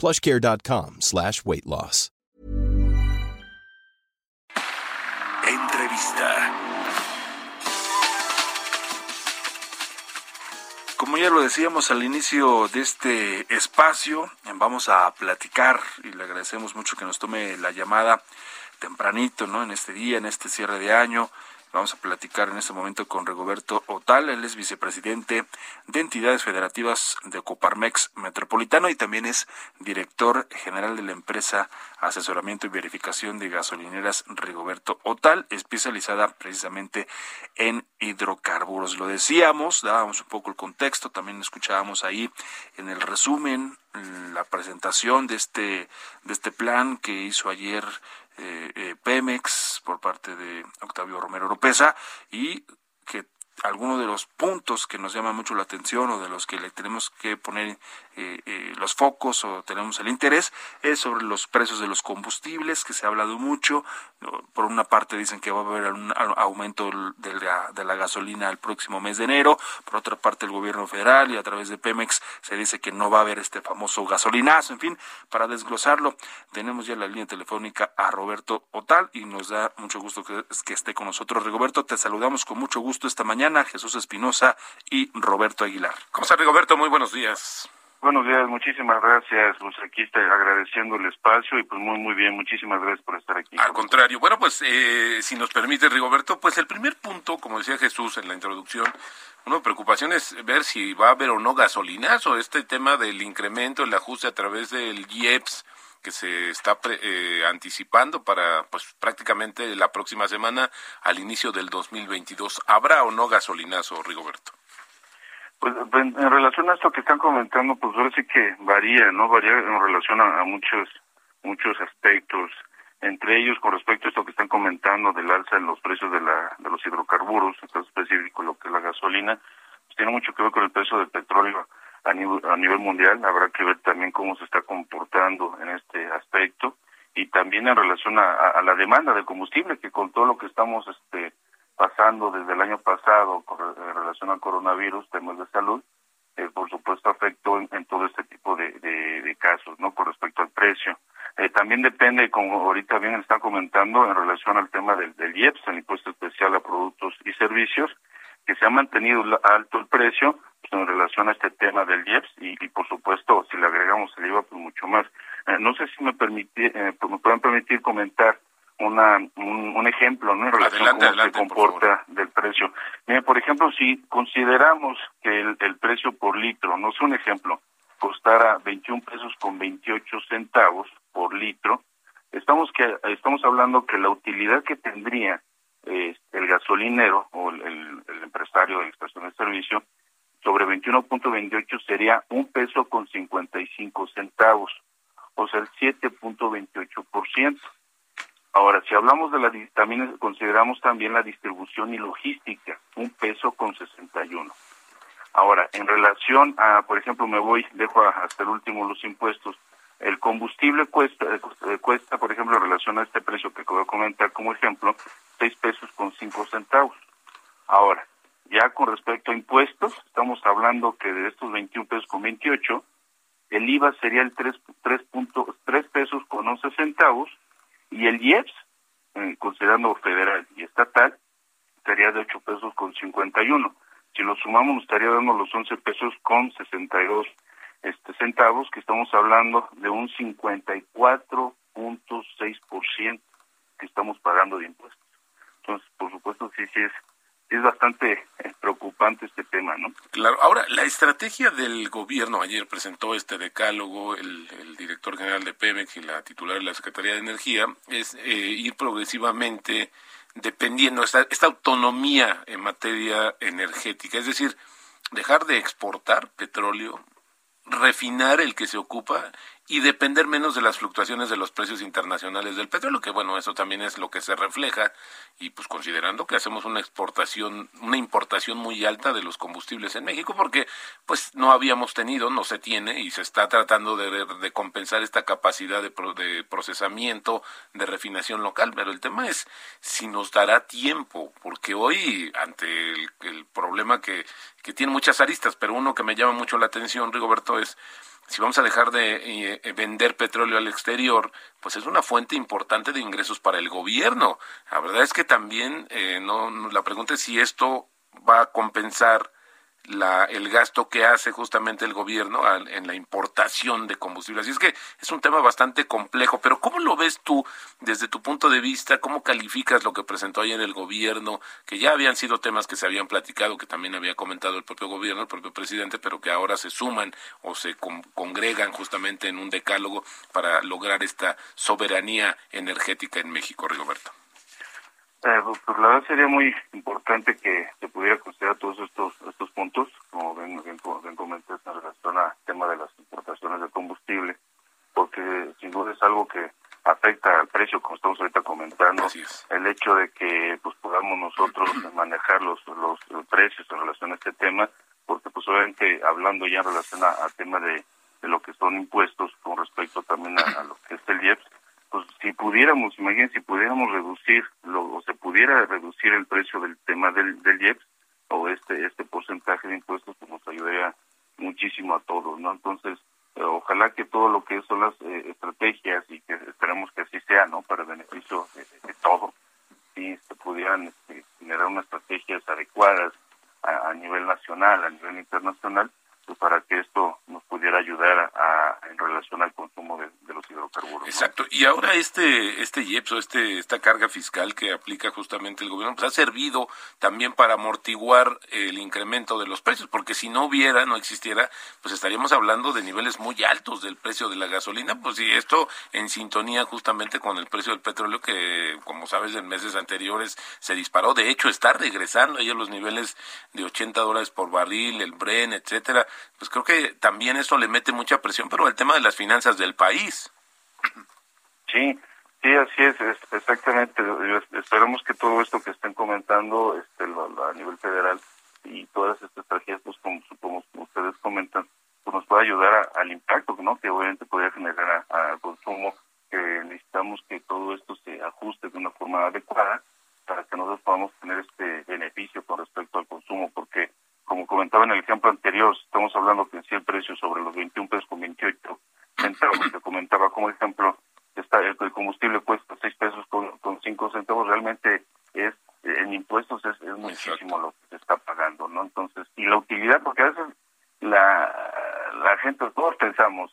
Plushcare.com slash weight loss. Entrevista. Como ya lo decíamos al inicio de este espacio, vamos a platicar y le agradecemos mucho que nos tome la llamada tempranito, ¿no? En este día, en este cierre de año. Vamos a platicar en este momento con Rigoberto Otal, él es vicepresidente de entidades federativas de Coparmex Metropolitano y también es director general de la empresa Asesoramiento y Verificación de Gasolineras Rigoberto Otal, especializada precisamente en hidrocarburos. Lo decíamos, dábamos un poco el contexto, también escuchábamos ahí en el resumen la presentación de este de este plan que hizo ayer eh, eh, Pemex por parte de Octavio Romero Oropesa y que algunos de los puntos que nos llaman mucho la atención o de los que le tenemos que poner eh, eh, los focos o tenemos el interés es sobre los precios de los combustibles, que se ha hablado mucho. Por una parte dicen que va a haber un aumento de la, de la gasolina el próximo mes de enero, por otra parte el gobierno federal y a través de Pemex se dice que no va a haber este famoso gasolinazo. En fin, para desglosarlo, tenemos ya la línea telefónica a Roberto Otal y nos da mucho gusto que, que esté con nosotros. Rigoberto, te saludamos con mucho gusto esta mañana, Jesús Espinosa y Roberto Aguilar. ¿Cómo está Rigoberto? Muy buenos días. Buenos días, muchísimas gracias. Pues aquí está agradeciendo el espacio y pues muy, muy bien, muchísimas gracias por estar aquí. Al contrario, bueno, pues eh, si nos permite, Rigoberto, pues el primer punto, como decía Jesús en la introducción, una preocupación es ver si va a haber o no gasolinas o este tema del incremento, el ajuste a través del IEPS que se está eh, anticipando para pues prácticamente la próxima semana al inicio del 2022. ¿Habrá o no gasolinazo, Rigoberto? Pues en relación a esto que están comentando, pues ahora sí que varía, ¿no? Varía en relación a, muchos muchos aspectos, entre ellos con respecto a esto que están comentando del alza en los precios de la de los hidrocarburos, en caso específico lo que es la gasolina, pues tiene mucho que ver con el precio del petróleo a nivel, a nivel mundial, habrá que ver también cómo se está comportando en este aspecto y también en relación a, a la demanda de combustible, que con todo lo que estamos este pasando desde el año pasado en relación al coronavirus, temas de salud, eh, por supuesto afectó en, todo este tipo de, de, casos, ¿no? Con respecto al precio. Eh, también depende, como ahorita bien están comentando, en relación al tema del, del IEPS, el impuesto especial a productos y servicios, que se ha mantenido alto el precio en relación a este tema del IEPS y, por supuesto, si le agregamos el IVA, pues mucho más. Eh, no sé si me, permite, pues, me pueden permitir comentar una, un, ejemplo ¿no? en relación a cómo se comporta del precio. Mira, por ejemplo, si consideramos que el, el precio por litro, no es un ejemplo, costara 21 pesos con 28 centavos por litro, estamos que estamos hablando que la utilidad que tendría eh, el gasolinero o el, el, empresario de la estación de servicio sobre 21.28 sería un peso con 55 centavos, o sea, el 7.28%. Ahora, si hablamos de la también consideramos también la distribución y logística, un peso con 61. Ahora, en relación a, por ejemplo, me voy, dejo hasta el último los impuestos. El combustible cuesta, eh, cuesta, por ejemplo, en relación a este precio que acabo de comentar como ejemplo, 6 pesos con 5 centavos. Ahora, ya con respecto a impuestos, estamos hablando que de estos 21 pesos con 28, el IVA sería el 3, 3, 3 pesos con 11 centavos y el IEPS, eh, considerando federal y estatal, sería de 8 pesos con 51. Si lo sumamos, nos estaría dando los 11 pesos con 62 este centavos, que estamos hablando de un 54.6% que estamos pagando de impuestos. Entonces, por supuesto, sí, sí es es bastante eh, preocupante este tema, ¿no? Claro. Ahora, la estrategia del gobierno, ayer presentó este decálogo el, director general de Pemex y la titular de la Secretaría de Energía, es eh, ir progresivamente dependiendo, esta, esta autonomía en materia energética, es decir, dejar de exportar petróleo, refinar el que se ocupa y depender menos de las fluctuaciones de los precios internacionales del petróleo, que bueno, eso también es lo que se refleja y pues considerando que hacemos una exportación, una importación muy alta de los combustibles en México, porque pues no habíamos tenido, no se tiene y se está tratando de, compensar esta capacidad de, de, procesamiento, de refinación local, pero el tema es si nos dará tiempo, porque hoy ante el, el problema que, que tiene muchas aristas, pero uno que me llama mucho la atención, Rigoberto, es si vamos a dejar de eh, vender petróleo al exterior, pues es una fuente importante de ingresos para el gobierno. La verdad es que también eh, no, la pregunta es si esto va a compensar la, el gasto que hace justamente el gobierno en la importación de combustibles. Así es que es un tema bastante complejo, pero ¿cómo lo ves tú desde tu punto de vista? ¿Cómo calificas lo que presentó ayer el gobierno? Que ya habían sido temas que se habían platicado, que también había comentado el propio gobierno, el propio presidente, pero que ahora se suman o se congregan justamente en un decálogo para lograr esta soberanía energética en México, Rigoberto. Eh, pues, pues la verdad sería muy importante que se pudiera considerar todos estos estos puntos, como ven, bien, comentas en relación al tema de las importaciones de combustible, porque sin duda es algo que afecta al precio, como estamos ahorita comentando, el hecho de que pues podamos nosotros manejar los, los, precios en relación a este tema, porque pues obviamente hablando ya en relación al tema de, de lo que son impuestos con respecto también a, a lo que es el IEPS, pues si pudiéramos, imagínense, si pudiéramos reducir, lo, o se pudiera reducir el precio del tema del, del IEPS, o este este porcentaje de impuestos, pues nos ayudaría muchísimo a todos, ¿no? Entonces, eh, ojalá que todo lo que son las eh, estrategias, y que esperemos que así sea, ¿no? Para beneficio de, todo, si se pudieran este, generar unas estrategias adecuadas a, a nivel nacional, a nivel internacional, pues para que esto nos pudiera ayudar a, en relación al Exacto. Y ahora este este IEPS o este esta carga fiscal que aplica justamente el gobierno, pues ha servido también para amortiguar el incremento de los precios, porque si no hubiera, no existiera, pues estaríamos hablando de niveles muy altos del precio de la gasolina, pues y esto en sintonía justamente con el precio del petróleo que, como sabes, en meses anteriores se disparó. De hecho, está regresando ahí a los niveles de 80 dólares por barril, el Bren, etcétera pues creo que también eso le mete mucha presión, pero el tema de las finanzas del país. Sí, sí, así es, exactamente. Esperamos que todo esto que estén comentando este, a nivel federal y todas estas estrategias, pues como, como ustedes comentan, pues nos pueda ayudar al impacto ¿no? que obviamente podría generar al consumo, que necesitamos que todo esto se ajuste de una forma adecuada para que nosotros podamos tener este beneficio con respecto al consumo, porque como comentaba en el ejemplo anterior, estamos hablando que si el precio sobre los 21 pesos con 28 centavos, que comentaba como ejemplo, está el, combustible cuesta 6 pesos con, con 5 centavos, realmente es en impuestos es, muchísimo lo que se está pagando, ¿no? Entonces, y la utilidad, porque a veces la, la gente, todos pensamos,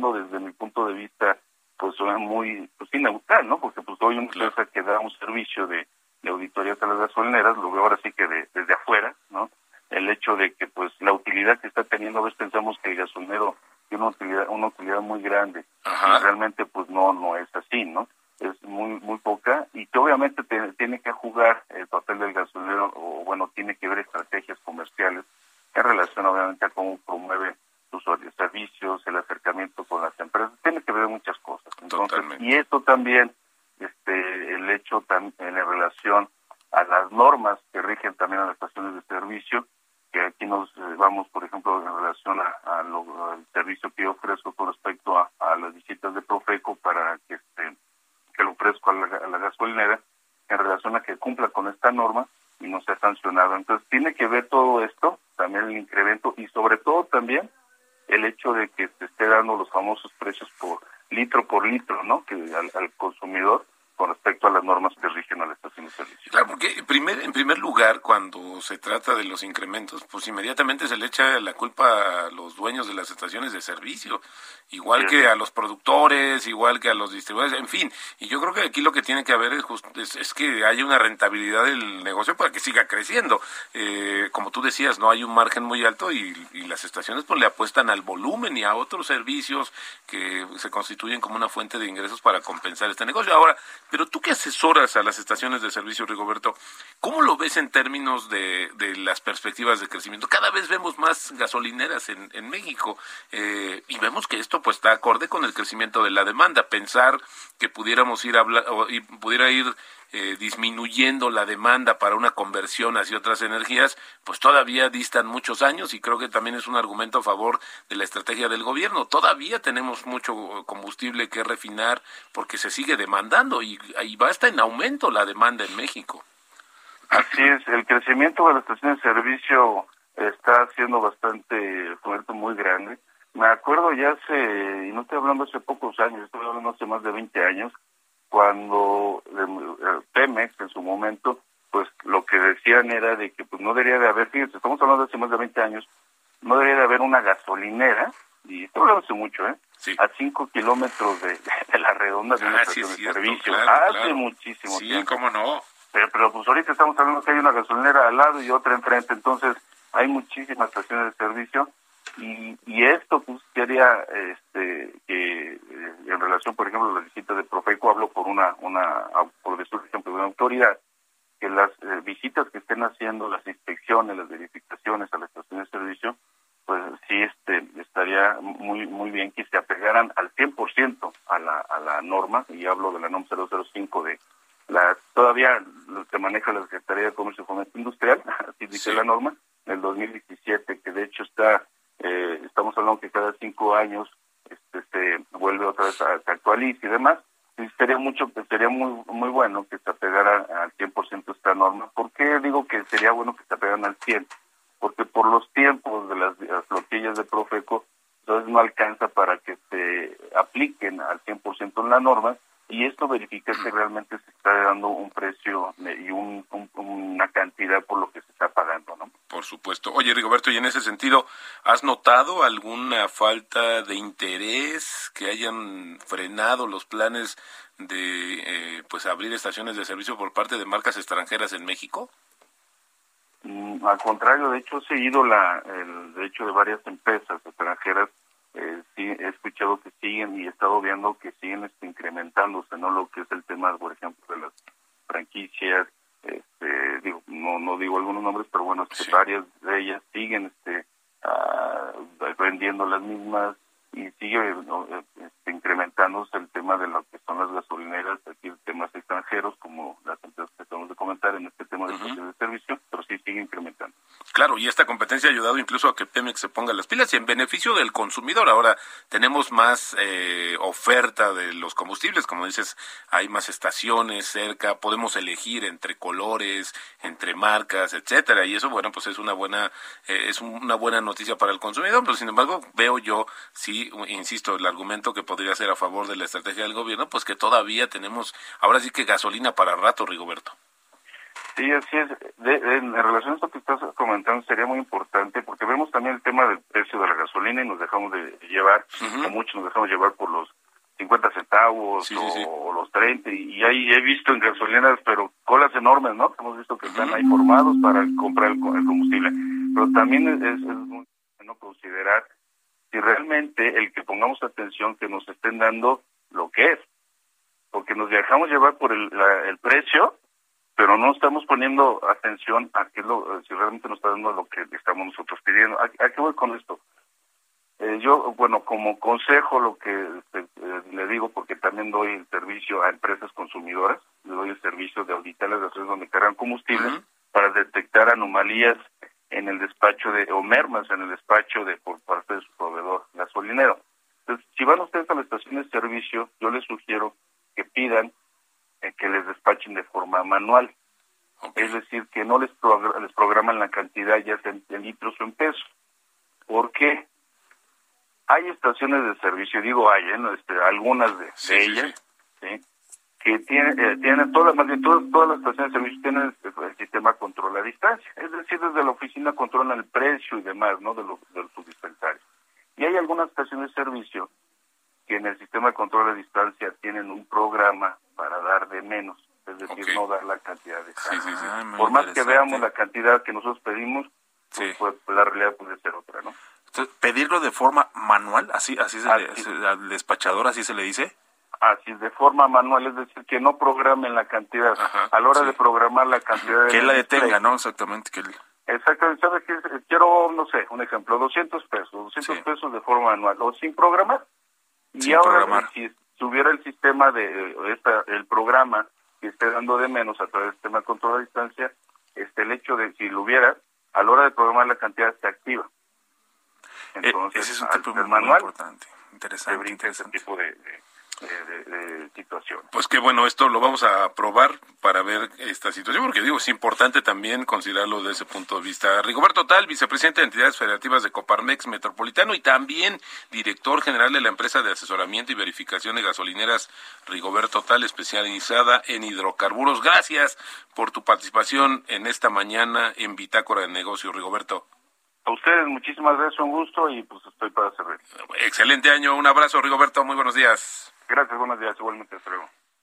desde mi punto de vista, pues muy, pues neutral, ¿no? Porque pues hoy una empresa que da un servicio de, de auditoría a las gasolineras, lo veo ahora sí que desde afuera, ¿no? el hecho de que pues la utilidad que está teniendo, a veces pensamos que el gasolinero tiene una utilidad, una utilidad muy grande, y realmente pues no, no es así, ¿no? Es muy, muy poca y que obviamente tiene que jugar el papel del gasolinero o bueno, tiene que ver estrategias comerciales en relación obviamente a cómo promueve sus servicios, el acercamiento con las empresas, tiene que ver muchas cosas. Entonces, y esto también, este, el hecho en relación a las normas que rigen también a las estaciones de servicio, que aquí nos eh, vamos, por ejemplo, en relación a, al servicio que yo ofrezco con respecto a, las visitas de Profeco para que, este, que lo ofrezco a la, gasolinera en relación a que cumpla con esta norma y no sea sancionado. Entonces tiene que ver todo esto, también el incremento y sobre todo también el hecho de que se esté dando los famosos precios por litro por litro, ¿no? Que al, consumidor con respecto a las normas que rigen a la estación de servicio. Claro, porque en primer, en primer lugar, cuando se trata de los incrementos, pues inmediatamente se le echa la culpa a los dueños de las estaciones de servicio, igual que a los productores, igual que a los distribuidores, en fin. Y yo creo que aquí lo que tiene que haber es, es, que haya una rentabilidad del negocio para que siga creciendo. Eh, como tú decías, no hay un margen muy alto y, y las estaciones pues le apuestan al volumen y a otros servicios que se constituyen como una fuente de ingresos para compensar este negocio. Ahora, pero tú que asesoras a las estaciones de servicio, Rigoberto, ¿cómo lo ves en términos de, las perspectivas de crecimiento? Cada vez vemos más gasolineras en, en México eh, y vemos que esto pues está acorde con el crecimiento de la demanda. Pensar que pudiéramos ir a y pudiera ir eh, disminuyendo la demanda para una conversión hacia otras energías, pues todavía distan muchos años y creo que también es un argumento a favor de la estrategia del gobierno. Todavía tenemos mucho combustible que refinar porque se sigue demandando y, ahí va estar en aumento la demanda en México. Así es, el crecimiento de la estación de servicio está siendo bastante fuerte, muy grande. Me acuerdo ya hace, y no estoy hablando hace pocos años, estoy hablando hace más de 20 años, cuando eh, Pemex en su momento, pues lo que decían era de que pues no debería de haber, fíjense, estamos hablando de hace más de 20 años, no debería de haber una gasolinera, y esto lo hace mucho, ¿eh? A 5 kilómetros de, la redonda de una ah, estación de servicio. hace muchísimo sí, cómo no. Pero, pero pues ahorita estamos hablando que hay una gasolinera al lado y otra enfrente, entonces hay muchísimas estaciones de servicio y, y esto pues quería este que eh, en relación por ejemplo a la visita de Profeco hablo por una una por ejemplo de una autoridad que las eh, visitas que estén haciendo las inspecciones las verificaciones a la estación de servicio pues sí este estaría muy muy bien que se apegaran al 100% a la a la norma y hablo de la NOM 005 de la todavía lo que maneja la Secretaría de Comercio y Fomento Industrial así dice la norma del 2017 que de hecho está estamos hablando que cada cinco años este, se vuelve otra vez a, se actualiza y demás, y sería mucho, sería muy muy bueno que se apegara al 100% esta norma. ¿Por qué digo que sería bueno que se apegaran al 100? Porque por los tiempos de las, flotillas de Profeco, entonces no alcanza para que se apliquen al 100% en la norma y esto verifica que realmente se está dando un precio y un, una cantidad por lo que se está pagando, ¿no? Por supuesto. Oye, Rigoberto, y en ese sentido, ¿has notado alguna falta de interés que hayan frenado los planes de eh, pues abrir estaciones de servicio por parte de marcas extranjeras en México? Mm, al contrario, de hecho he seguido la, el, de hecho de varias empresas extranjeras eh, sí, he escuchado que siguen y he estado viendo que siguen este, incrementándose, ¿no? Lo que es el tema, por ejemplo, de las franquicias, este, digo, no, no digo algunos nombres, pero bueno, este, varias de ellas siguen este, ah, vendiendo las mismas y sigue este, incrementándose el tema de lo que son las gasolineras, aquí temas extranjeros, como las empresas que acabamos de comentar en este tema de, de servicio, pero sí sigue incrementando. Claro, y esta competencia ha ayudado incluso a que Pemex se ponga las pilas y en beneficio del consumidor. Ahora tenemos más eh, oferta de los combustibles, como dices, hay más estaciones cerca, podemos elegir entre colores, entre marcas, etcétera, y eso, bueno, pues es una buena eh, es una buena noticia para el consumidor. Pero sin embargo, veo yo, sí, insisto, el argumento que podría ser a favor de la estrategia del gobierno, pues que todavía tenemos, ahora sí que gasolina para rato, Rigoberto. Sí, así es. en relación a esto que estás comentando, sería muy importante porque vemos también el tema del precio de la gasolina y nos dejamos de llevar, o muchos nos dejamos llevar por los 50 centavos o, los 30, y, ahí he visto en gasolineras, pero colas enormes, ¿no? Hemos visto que están ahí formados para comprar el, combustible. Pero también es, es muy bueno considerar si realmente el que pongamos atención que nos estén dando lo que es, porque nos dejamos llevar por el, el precio pero no estamos poniendo atención a qué lo, si realmente nos está dando lo que estamos nosotros pidiendo. ¿A, qué voy con esto? Eh, yo, bueno, como consejo lo que este, eh, le digo, porque también doy el servicio a empresas consumidoras, le doy el servicio de auditar las estaciones donde cargan combustible para detectar anomalías en el despacho de, o mermas en el despacho de por parte de su proveedor gasolinero. Entonces, si van ustedes a la estación de servicio, yo les sugiero que pidan que les despachen de forma manual. Es decir, que no les, les programan la cantidad ya sea en, litros o en pesos. ¿Por qué? Hay estaciones de servicio, digo hay, ¿eh? este, algunas de, ellas, que que tiene, eh, tiene todas, más bien todas, todas las estaciones de servicio tienen el, el, sistema control a distancia, es decir, desde la oficina controlan el precio y demás, ¿no? De, lo, de los dispensarios. Y hay algunas estaciones de servicio que en el sistema de control a distancia tienen un programa para dar de menos, es decir, no dar la cantidad de sí, sí, sí. Ah, Por más que veamos la cantidad que nosotros pedimos, pues, pues, la realidad puede ser otra, ¿no? Entonces, pedirlo de forma manual, así, así, se le, al despachador, así se le dice. Así, de forma manual, es decir, que no programen la cantidad. a la hora de programar la cantidad. Que él la detenga, ¿no? Exactamente. Que Exactamente, ¿sabes qué? Quiero, no sé, un ejemplo, 200 pesos, 200 pesos de forma manual, o sin programar. y ahora, si tuviera el sistema de, esta, el programa que esté dando de menos a través del sistema de control a distancia, este, el hecho de, si lo hubiera, a la hora de programar la cantidad se activa. Eh, Entonces, ese es un tipo muy manual, importante, interesante. interesante. Ese tipo de de, situación. Pues qué bueno, esto lo vamos a probar para ver esta situación, porque digo, es importante también considerarlo desde ese punto de vista. Rigoberto Tal, vicepresidente de entidades federativas de Coparmex Metropolitano y también director general de la empresa de asesoramiento y verificación de gasolineras Rigoberto Tal, especializada en hidrocarburos. Gracias por tu participación en esta mañana en Bitácora de Negocio, Rigoberto. A ustedes muchísimas gracias, un gusto y pues estoy para servir. Excelente año, un abrazo Rigoberto, muy buenos días. Gracias, buenos días, igualmente, hasta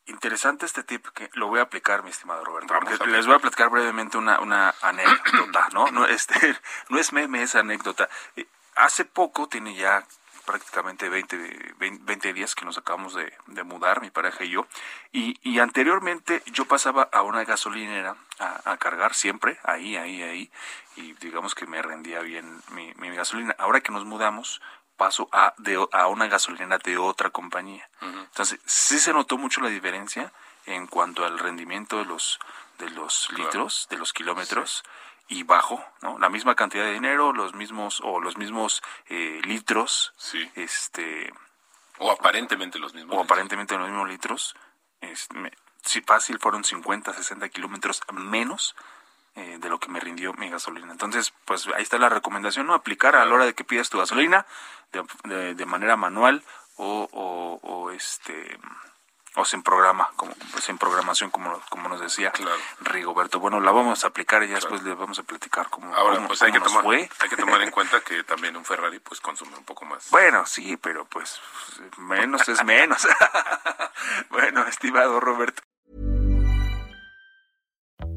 Interesante este tip que lo voy a aplicar, mi estimado Roberto, porque les voy a platicar brevemente una, una anécdota, ¿no? No, este, no es meme, es anécdota. Eh, hace poco, tiene ya prácticamente 20, 20, días que nos acabamos de, mudar, mi pareja y yo, y, y, anteriormente yo pasaba a una gasolinera a, a, cargar siempre, ahí, ahí, ahí, y digamos que me rendía bien mi, mi gasolina. Ahora que nos mudamos, paso a, de, a una gasolina de otra compañía. Entonces, sí se notó mucho la diferencia en cuanto al rendimiento de los, de los litros, de los kilómetros. y bajo, ¿no? La misma cantidad de dinero, los mismos o los mismos eh, litros, sí. este o aparentemente los mismos. O aparentemente los mismos litros. si fácil fueron 50, 60 kilómetros menos eh, de lo que me rindió mi gasolina. Entonces, pues ahí está la recomendación, ¿no? Aplicar a la hora de que pidas tu gasolina de, de, manera manual o, o, o, este o sin programa, como pues, sin programación como, como nos decía Rigoberto. Bueno, la vamos a aplicar y ya después le vamos a platicar cómo, Ahora, pues hay que tomar, Hay que tomar en cuenta que también un Ferrari pues consume un poco más. Bueno, sí, pero pues menos es menos. bueno, estimado Roberto.